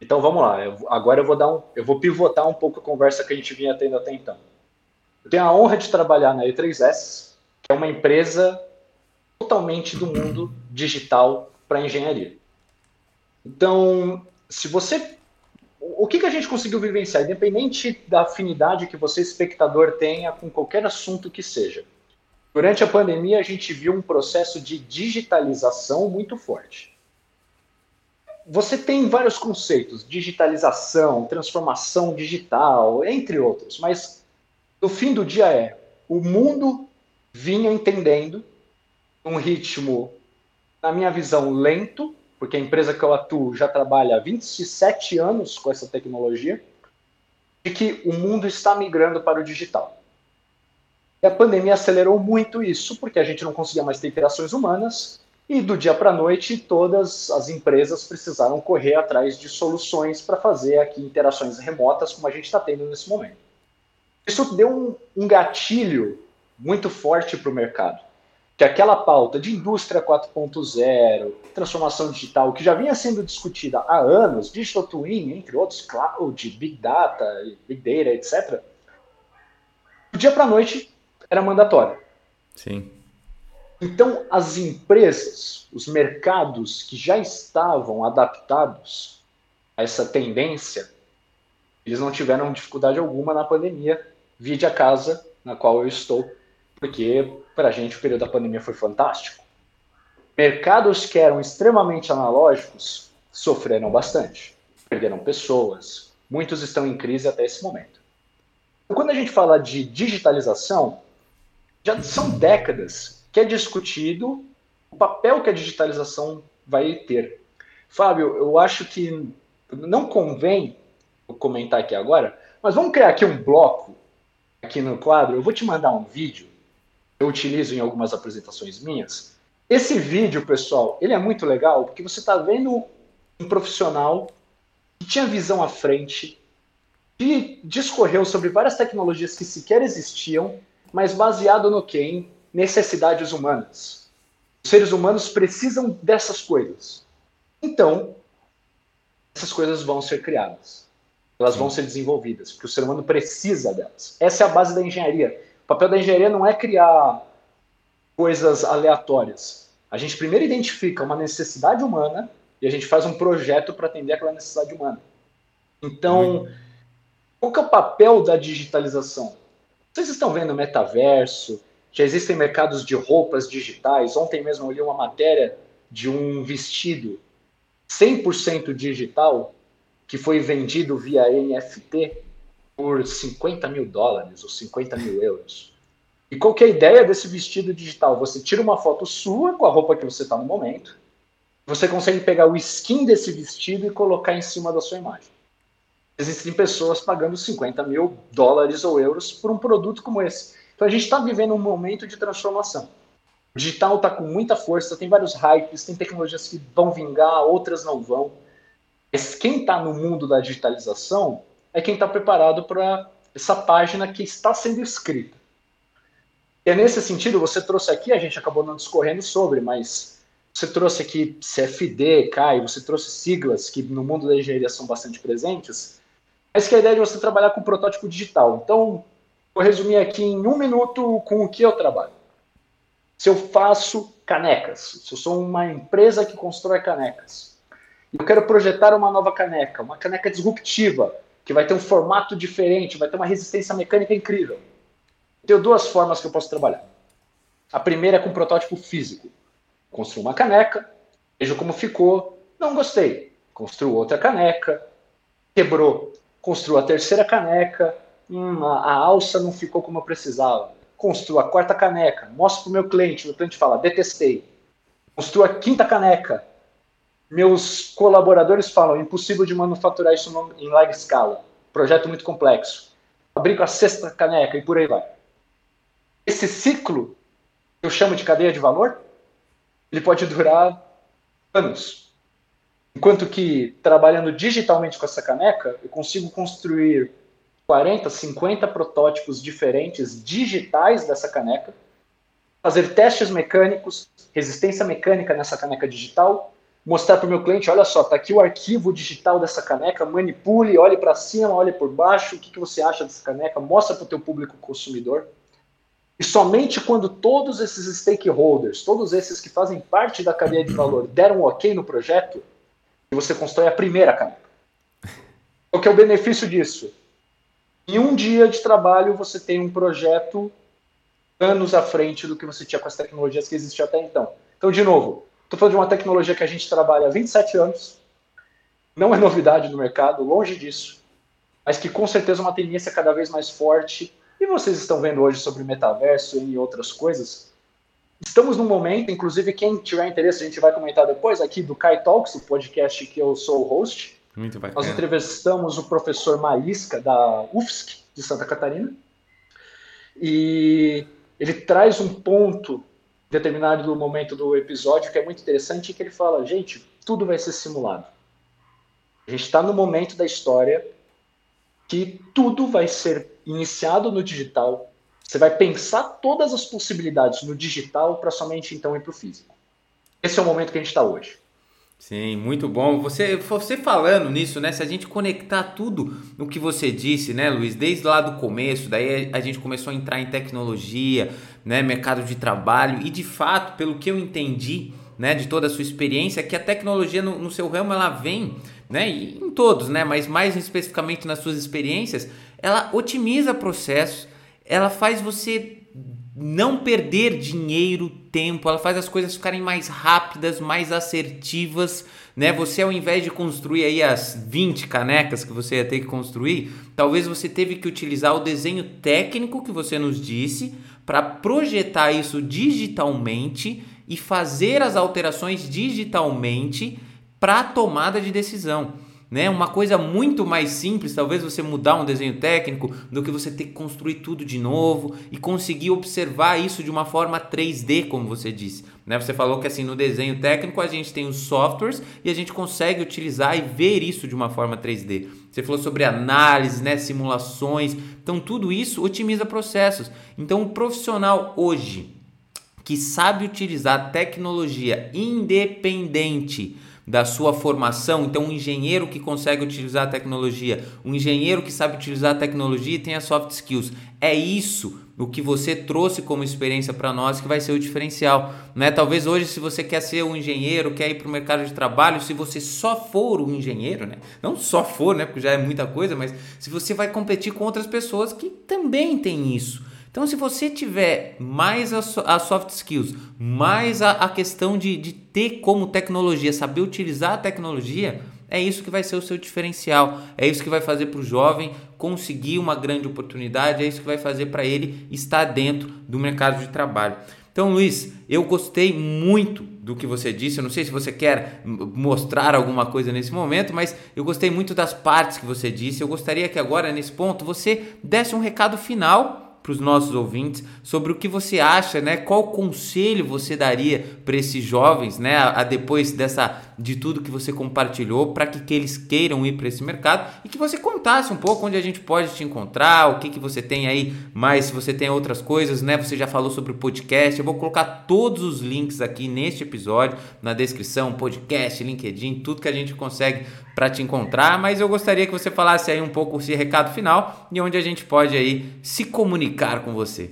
Então vamos lá. Eu, agora eu vou dar um, eu vou pivotar um pouco a conversa que a gente vinha tendo até então. Eu tenho a honra de trabalhar na E3S, que é uma empresa totalmente do mundo digital para engenharia. Então, se você. O que, que a gente conseguiu vivenciar, independente da afinidade que você, espectador, tenha com qualquer assunto que seja? Durante a pandemia, a gente viu um processo de digitalização muito forte. Você tem vários conceitos, digitalização, transformação digital, entre outros, mas no fim do dia é o mundo vinha entendendo um ritmo, na minha visão, lento, porque a empresa que eu atuo já trabalha há 27 anos com essa tecnologia, de que o mundo está migrando para o digital. E a pandemia acelerou muito isso, porque a gente não conseguia mais ter interações humanas, e do dia para a noite todas as empresas precisaram correr atrás de soluções para fazer aqui interações remotas, como a gente está tendo nesse momento. Isso deu um, um gatilho muito forte para o mercado que aquela pauta de indústria 4.0, transformação digital, que já vinha sendo discutida há anos, digital twin, entre outros, cloud, big data, big data, etc., do dia para a noite era mandatório. Sim. Então, as empresas, os mercados que já estavam adaptados a essa tendência, eles não tiveram dificuldade alguma na pandemia, vide a casa na qual eu estou, porque para a gente o período da pandemia foi fantástico. Mercados que eram extremamente analógicos sofreram bastante, perderam pessoas, muitos estão em crise até esse momento. Quando a gente fala de digitalização, já são décadas que é discutido o papel que a digitalização vai ter. Fábio, eu acho que não convém comentar aqui agora, mas vamos criar aqui um bloco aqui no quadro. Eu vou te mandar um vídeo eu utilizo em algumas apresentações minhas. Esse vídeo, pessoal, ele é muito legal porque você está vendo um profissional que tinha visão à frente, que discorreu sobre várias tecnologias que sequer existiam, mas baseado no que? Em necessidades humanas. Os seres humanos precisam dessas coisas. Então, essas coisas vão ser criadas. Elas vão ser desenvolvidas, porque o ser humano precisa delas. Essa é a base da engenharia. O papel da engenharia não é criar coisas aleatórias. A gente primeiro identifica uma necessidade humana e a gente faz um projeto para atender aquela necessidade humana. Então, uhum. qual que é o papel da digitalização? Vocês estão vendo o metaverso, já existem mercados de roupas digitais. Ontem mesmo eu li uma matéria de um vestido 100% digital que foi vendido via NFT por 50 mil dólares ou 50 mil euros. E qual que é a ideia desse vestido digital? Você tira uma foto sua com a roupa que você está no momento, você consegue pegar o skin desse vestido e colocar em cima da sua imagem. Existem pessoas pagando 50 mil dólares ou euros por um produto como esse. Então a gente está vivendo um momento de transformação. O digital está com muita força, tem vários hypes, tem tecnologias que vão vingar, outras não vão. Mas quem está no mundo da digitalização é quem está preparado para essa página que está sendo escrita. E é nesse sentido, você trouxe aqui, a gente acabou não discorrendo sobre, mas você trouxe aqui CFD, CAI, você trouxe siglas que no mundo da engenharia são bastante presentes, mas que a ideia é de você trabalhar com protótipo digital. Então, vou resumir aqui em um minuto com o que eu trabalho. Se eu faço canecas, se eu sou uma empresa que constrói canecas, eu quero projetar uma nova caneca, uma caneca disruptiva, que vai ter um formato diferente, vai ter uma resistência mecânica incrível. Tenho duas formas que eu posso trabalhar. A primeira é com protótipo físico. Construo uma caneca, vejo como ficou, não gostei. Construo outra caneca, quebrou. Construo a terceira caneca, hum, a, a alça não ficou como eu precisava. Construo a quarta caneca, mostro para o meu cliente, o cliente fala, detestei. Construo a quinta caneca, meus colaboradores falam, impossível de manufaturar isso em larga escala, projeto muito complexo. Fabrico a sexta caneca e por aí vai. Esse ciclo, eu chamo de cadeia de valor, ele pode durar anos. Enquanto que, trabalhando digitalmente com essa caneca, eu consigo construir 40, 50 protótipos diferentes digitais dessa caneca, fazer testes mecânicos, resistência mecânica nessa caneca digital, mostrar para o meu cliente, olha só, está aqui o arquivo digital dessa caneca, manipule, olhe para cima, olhe por baixo, o que, que você acha dessa caneca, mostra para o teu público consumidor. E somente quando todos esses stakeholders, todos esses que fazem parte da cadeia de valor, deram um ok no projeto, você constrói a primeira caneca. O que é o benefício disso? Em um dia de trabalho, você tem um projeto anos à frente do que você tinha com as tecnologias que existiam até então. Então, de novo, Estou falando de uma tecnologia que a gente trabalha há 27 anos, não é novidade no mercado, longe disso, mas que com certeza é uma tendência cada vez mais forte. E vocês estão vendo hoje sobre metaverso e outras coisas. Estamos num momento, inclusive, quem tiver interesse, a gente vai comentar depois aqui do Kai Talks, o podcast que eu sou o host. Muito bacana. Nós entrevistamos o professor Maísca, da UFSC, de Santa Catarina. E ele traz um ponto determinado momento do episódio que é muito interessante, que ele fala, gente, tudo vai ser simulado. A gente está no momento da história que tudo vai ser iniciado no digital. Você vai pensar todas as possibilidades no digital para somente então ir para o físico. Esse é o momento que a gente está hoje. Sim, muito bom. Você, você falando nisso, né? Se a gente conectar tudo no que você disse, né, Luiz, desde lá do começo, daí a gente começou a entrar em tecnologia, né, mercado de trabalho e de fato, pelo que eu entendi, né, de toda a sua experiência, que a tecnologia no, no seu ramo ela vem, né, em todos, né, mas mais especificamente nas suas experiências, ela otimiza processos, ela faz você não perder dinheiro, tempo, ela faz as coisas ficarem mais rápidas, mais assertivas, né? Você ao invés de construir aí as 20 canecas que você ia ter que construir, talvez você teve que utilizar o desenho técnico que você nos disse para projetar isso digitalmente e fazer as alterações digitalmente para tomada de decisão né? Uma coisa muito mais simples, talvez você mudar um desenho técnico, do que você ter que construir tudo de novo e conseguir observar isso de uma forma 3D, como você disse. Né? Você falou que assim no desenho técnico a gente tem os softwares e a gente consegue utilizar e ver isso de uma forma 3D. Você falou sobre análise, né? simulações. Então tudo isso otimiza processos. Então o profissional hoje que sabe utilizar tecnologia independente da sua formação. Então, um engenheiro que consegue utilizar a tecnologia, um engenheiro que sabe utilizar a tecnologia e tem as soft skills. É isso o que você trouxe como experiência para nós que vai ser o diferencial. Né? Talvez hoje, se você quer ser um engenheiro, quer ir para o mercado de trabalho, se você só for um engenheiro, né? não só for, né? porque já é muita coisa, mas se você vai competir com outras pessoas que também têm isso. Então, se você tiver mais as soft skills, mais a, a questão de, de ter como tecnologia, saber utilizar a tecnologia, é isso que vai ser o seu diferencial. É isso que vai fazer para o jovem conseguir uma grande oportunidade, é isso que vai fazer para ele estar dentro do mercado de trabalho. Então, Luiz, eu gostei muito do que você disse. Eu não sei se você quer mostrar alguma coisa nesse momento, mas eu gostei muito das partes que você disse. Eu gostaria que agora, nesse ponto, você desse um recado final para os nossos ouvintes sobre o que você acha, né? Qual conselho você daria para esses jovens, né? A, a, depois dessa de tudo que você compartilhou, para que, que eles queiram ir para esse mercado e que você contasse um pouco onde a gente pode te encontrar, o que que você tem aí, mais se você tem outras coisas, né? Você já falou sobre o podcast. Eu vou colocar todos os links aqui neste episódio na descrição, podcast, LinkedIn, tudo que a gente consegue para te encontrar, mas eu gostaria que você falasse aí um pouco esse recado final e onde a gente pode aí se comunicar com você.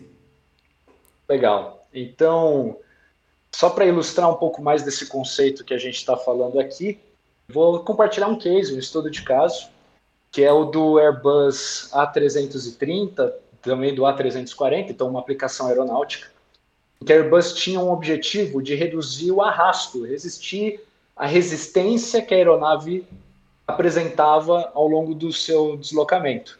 Legal. Então, só para ilustrar um pouco mais desse conceito que a gente está falando aqui, vou compartilhar um case, um estudo de caso, que é o do Airbus A330, também do A340, então uma aplicação aeronáutica, que a Airbus tinha um objetivo de reduzir o arrasto, resistir à resistência que a aeronave apresentava ao longo do seu deslocamento.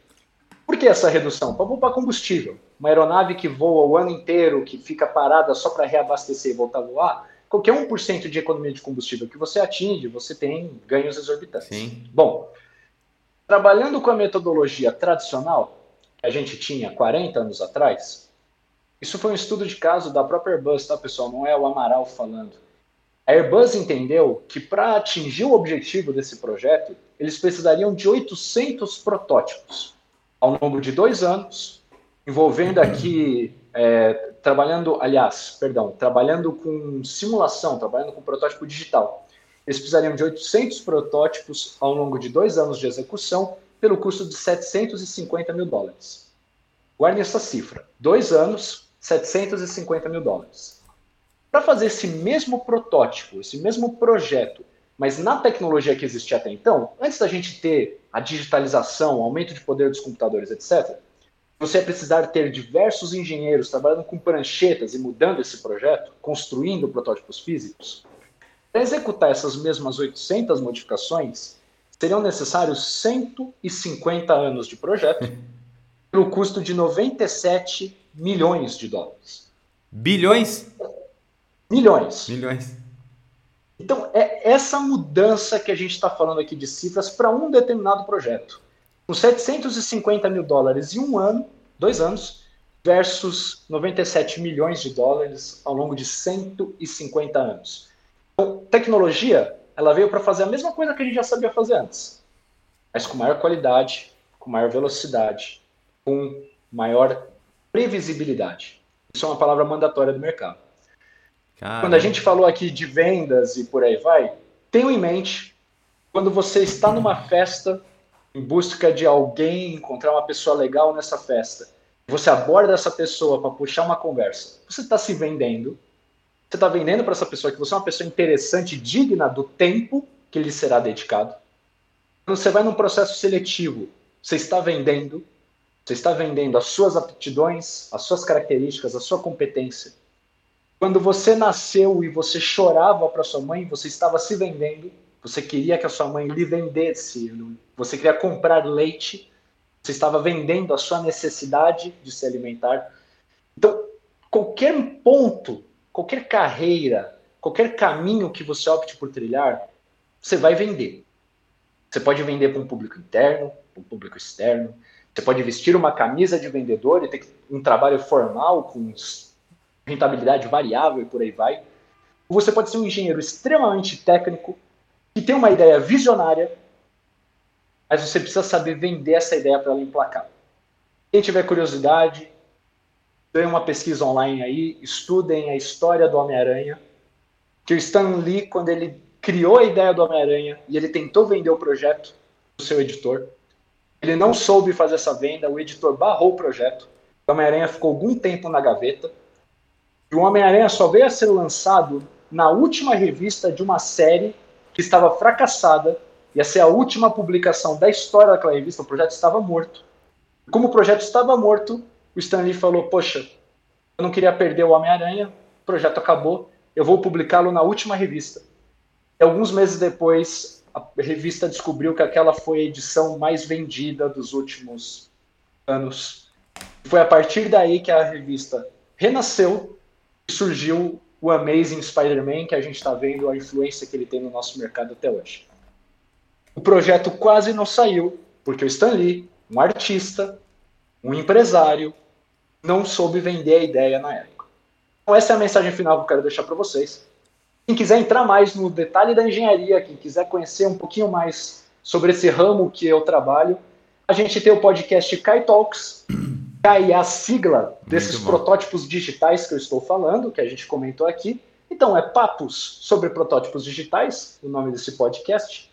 Por que essa redução? Para poupar combustível. Uma aeronave que voa o ano inteiro, que fica parada só para reabastecer e voltar a voar, qualquer 1% de economia de combustível que você atinge, você tem ganhos exorbitantes. Sim. Bom, trabalhando com a metodologia tradicional, que a gente tinha 40 anos atrás, isso foi um estudo de caso da própria Airbus, tá, pessoal? Não é o Amaral falando. A Airbus entendeu que para atingir o objetivo desse projeto, eles precisariam de 800 protótipos ao longo de dois anos, envolvendo aqui, é, trabalhando, aliás, perdão, trabalhando com simulação, trabalhando com protótipo digital. Eles precisariam de 800 protótipos ao longo de dois anos de execução, pelo custo de 750 mil dólares. Guarde essa cifra: dois anos, 750 mil dólares. Para fazer esse mesmo protótipo, esse mesmo projeto, mas na tecnologia que existia até então, antes da gente ter a digitalização, o aumento de poder dos computadores, etc., você ia precisar ter diversos engenheiros trabalhando com pranchetas e mudando esse projeto, construindo protótipos físicos. Para executar essas mesmas 800 modificações, seriam necessários 150 anos de projeto, pelo custo de 97 milhões de dólares. Bilhões? Milhões. Milhões. Então, é essa mudança que a gente está falando aqui de cifras para um determinado projeto. Com 750 mil dólares em um ano, dois anos, versus 97 milhões de dólares ao longo de 150 anos. Então, tecnologia, ela veio para fazer a mesma coisa que a gente já sabia fazer antes, mas com maior qualidade, com maior velocidade, com maior previsibilidade. Isso é uma palavra mandatória do mercado. Caramba. Quando a gente falou aqui de vendas e por aí vai, tenha em mente quando você está numa festa em busca de alguém, encontrar uma pessoa legal nessa festa, você aborda essa pessoa para puxar uma conversa, você está se vendendo, você está vendendo para essa pessoa que você é uma pessoa interessante, digna do tempo que lhe será dedicado. Quando você vai num processo seletivo, você está vendendo, você está vendendo as suas aptidões, as suas características, a sua competência quando você nasceu e você chorava para sua mãe, você estava se vendendo, você queria que a sua mãe lhe vendesse, você queria comprar leite, você estava vendendo a sua necessidade de se alimentar. Então, qualquer ponto, qualquer carreira, qualquer caminho que você opte por trilhar, você vai vender. Você pode vender para um público interno, para um público externo. Você pode vestir uma camisa de vendedor e ter um trabalho formal com rentabilidade variável e por aí vai. Você pode ser um engenheiro extremamente técnico, que tem uma ideia visionária, mas você precisa saber vender essa ideia para ela emplacar. Quem tiver curiosidade, dê uma pesquisa online aí, estudem a história do Homem-Aranha, que o Stan Lee, quando ele criou a ideia do Homem-Aranha e ele tentou vender o projeto do seu editor, ele não soube fazer essa venda, o editor barrou o projeto, o Homem-Aranha ficou algum tempo na gaveta, e o Homem-Aranha só veio a ser lançado na última revista de uma série que estava fracassada, ia ser a última publicação da história daquela revista, o projeto estava morto. Como o projeto estava morto, o Stan Lee falou: Poxa, eu não queria perder o Homem-Aranha, o projeto acabou, eu vou publicá-lo na última revista. E alguns meses depois, a revista descobriu que aquela foi a edição mais vendida dos últimos anos. Foi a partir daí que a revista renasceu surgiu o Amazing Spider-Man, que a gente está vendo a influência que ele tem no nosso mercado até hoje. O projeto quase não saiu, porque o Stan Lee, um artista, um empresário, não soube vender a ideia na época. Então essa é a mensagem final que eu quero deixar para vocês. Quem quiser entrar mais no detalhe da engenharia, quem quiser conhecer um pouquinho mais sobre esse ramo que eu trabalho, a gente tem o podcast Kai Talks, cair a sigla desses protótipos digitais que eu estou falando, que a gente comentou aqui. Então, é Papos sobre Protótipos Digitais, o nome desse podcast.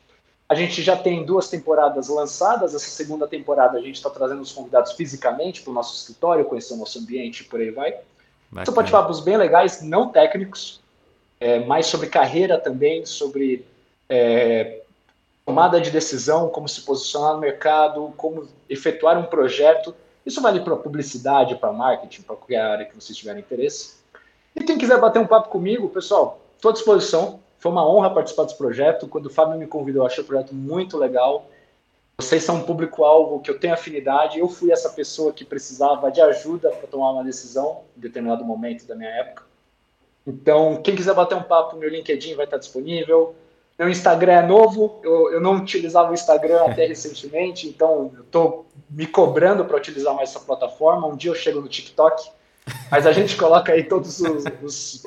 A gente já tem duas temporadas lançadas. Essa segunda temporada a gente está trazendo os convidados fisicamente para o nosso escritório, conhecer o nosso ambiente e por aí vai. Bacana. São bate-papos bem legais, não técnicos, é, mais sobre carreira também, sobre é, tomada de decisão, como se posicionar no mercado, como efetuar um projeto isso vale para publicidade, para marketing, para qualquer área que vocês tiverem interesse. E quem quiser bater um papo comigo, pessoal, estou à disposição. Foi uma honra participar desse projeto. Quando o Fábio me convidou, eu achei o projeto muito legal. vocês são um público-alvo que eu tenho afinidade. Eu fui essa pessoa que precisava de ajuda para tomar uma decisão em determinado momento da minha época. Então, quem quiser bater um papo, meu LinkedIn vai estar disponível. Meu Instagram é novo, eu, eu não utilizava o Instagram até recentemente, então eu estou me cobrando para utilizar mais essa plataforma. Um dia eu chego no TikTok, mas a gente coloca aí todos os, os,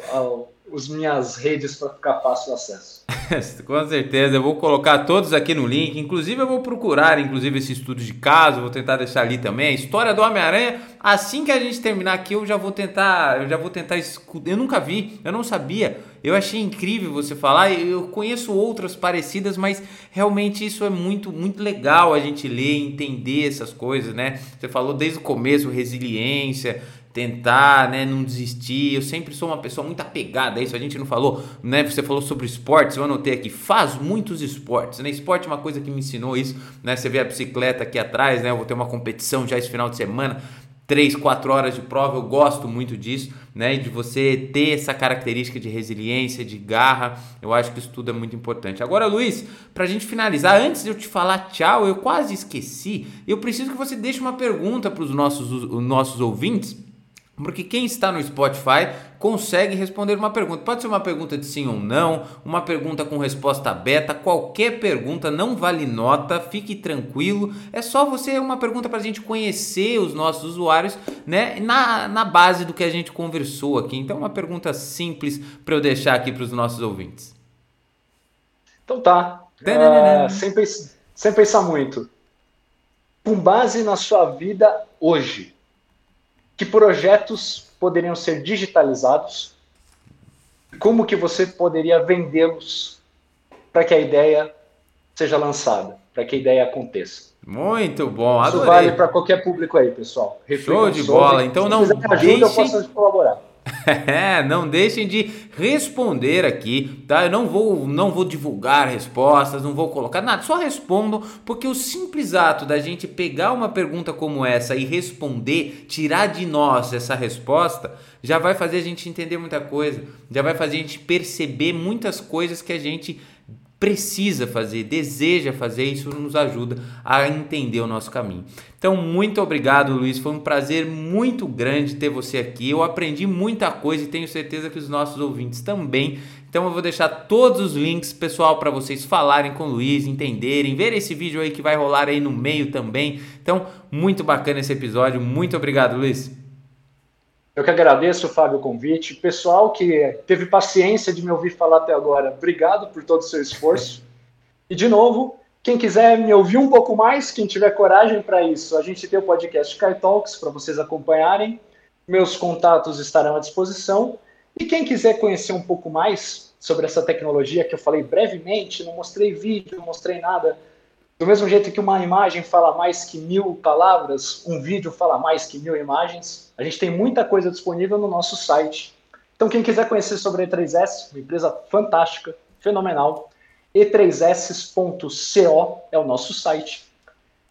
os minhas redes para ficar fácil o acesso. Com certeza, eu vou colocar todos aqui no link. Inclusive, eu vou procurar, inclusive, esse estudo de caso, vou tentar deixar ali também. A história do Homem-Aranha. Assim que a gente terminar aqui, eu já vou tentar. Eu já vou tentar. Eu nunca vi, eu não sabia. Eu achei incrível você falar. Eu conheço outras parecidas, mas realmente isso é muito, muito legal a gente ler, entender essas coisas, né? Você falou desde o começo, resiliência tentar, né, não desistir. Eu sempre sou uma pessoa muito apegada a isso. A gente não falou, né? Você falou sobre esportes, eu anotei aqui, faz muitos esportes, né? Esporte é uma coisa que me ensinou isso, né? Você vê a bicicleta aqui atrás, né? Eu vou ter uma competição já esse final de semana. Três, quatro horas de prova, eu gosto muito disso, né? De você ter essa característica de resiliência, de garra, eu acho que isso tudo é muito importante. Agora, Luiz, pra gente finalizar, antes de eu te falar tchau, eu quase esqueci, eu preciso que você deixe uma pergunta para os nossos, os nossos ouvintes, porque quem está no Spotify consegue responder uma pergunta. Pode ser uma pergunta de sim ou não, uma pergunta com resposta beta, qualquer pergunta, não vale nota, fique tranquilo. É só você uma pergunta para a gente conhecer os nossos usuários, né? Na, na base do que a gente conversou aqui. Então, uma pergunta simples para eu deixar aqui para os nossos ouvintes. Então tá. Uh, sem, sem pensar muito. Com base na sua vida hoje, que projetos poderiam ser digitalizados, como que você poderia vendê-los para que a ideia seja lançada, para que a ideia aconteça. Muito bom, adorei. Isso vale para qualquer público aí, pessoal. Reflitam Show de sobre. bola. Então Se não ajuda, deixe... eu posso colaborar. É, não deixem de responder aqui, tá? Eu não vou, não vou divulgar respostas, não vou colocar nada, só respondam, porque o simples ato da gente pegar uma pergunta como essa e responder, tirar de nós essa resposta, já vai fazer a gente entender muita coisa, já vai fazer a gente perceber muitas coisas que a gente precisa fazer, deseja fazer, isso nos ajuda a entender o nosso caminho. Então, muito obrigado, Luiz. Foi um prazer muito grande ter você aqui. Eu aprendi muita coisa e tenho certeza que os nossos ouvintes também. Então, eu vou deixar todos os links, pessoal, para vocês falarem com o Luiz, entenderem, ver esse vídeo aí que vai rolar aí no meio também. Então, muito bacana esse episódio. Muito obrigado, Luiz. Eu que agradeço, Fábio, o convite. Pessoal que teve paciência de me ouvir falar até agora, obrigado por todo o seu esforço. E, de novo, quem quiser me ouvir um pouco mais, quem tiver coragem para isso, a gente tem o podcast Sky Talks para vocês acompanharem. Meus contatos estarão à disposição. E quem quiser conhecer um pouco mais sobre essa tecnologia que eu falei brevemente, não mostrei vídeo, não mostrei nada, do mesmo jeito que uma imagem fala mais que mil palavras, um vídeo fala mais que mil imagens, a gente tem muita coisa disponível no nosso site. Então, quem quiser conhecer sobre a E3S, uma empresa fantástica, fenomenal, e3s.co é o nosso site.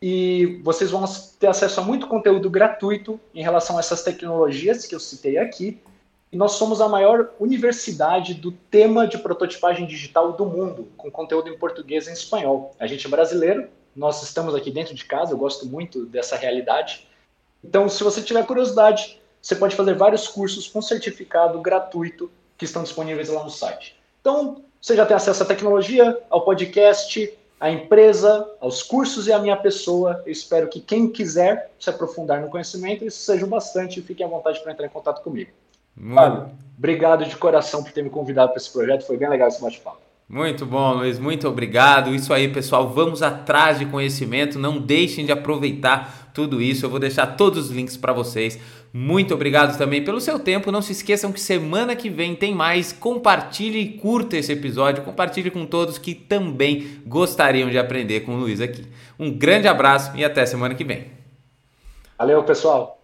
E vocês vão ter acesso a muito conteúdo gratuito em relação a essas tecnologias que eu citei aqui, e nós somos a maior universidade do tema de prototipagem digital do mundo, com conteúdo em português e em espanhol. A gente é brasileiro, nós estamos aqui dentro de casa, eu gosto muito dessa realidade. Então, se você tiver curiosidade, você pode fazer vários cursos com certificado gratuito que estão disponíveis lá no site. Então, você já tem acesso à tecnologia, ao podcast, à empresa, aos cursos e à minha pessoa. Eu espero que quem quiser se aprofundar no conhecimento, isso seja bastante e fiquem à vontade para entrar em contato comigo. Muito... obrigado de coração por ter me convidado para esse projeto, foi bem legal esse bate-papo. Muito bom, Luiz, muito obrigado. Isso aí, pessoal, vamos atrás de conhecimento, não deixem de aproveitar tudo isso. Eu vou deixar todos os links para vocês. Muito obrigado também pelo seu tempo. Não se esqueçam que semana que vem tem mais. Compartilhe e curta esse episódio. Compartilhe com todos que também gostariam de aprender com o Luiz aqui. Um grande abraço e até semana que vem. Valeu, pessoal.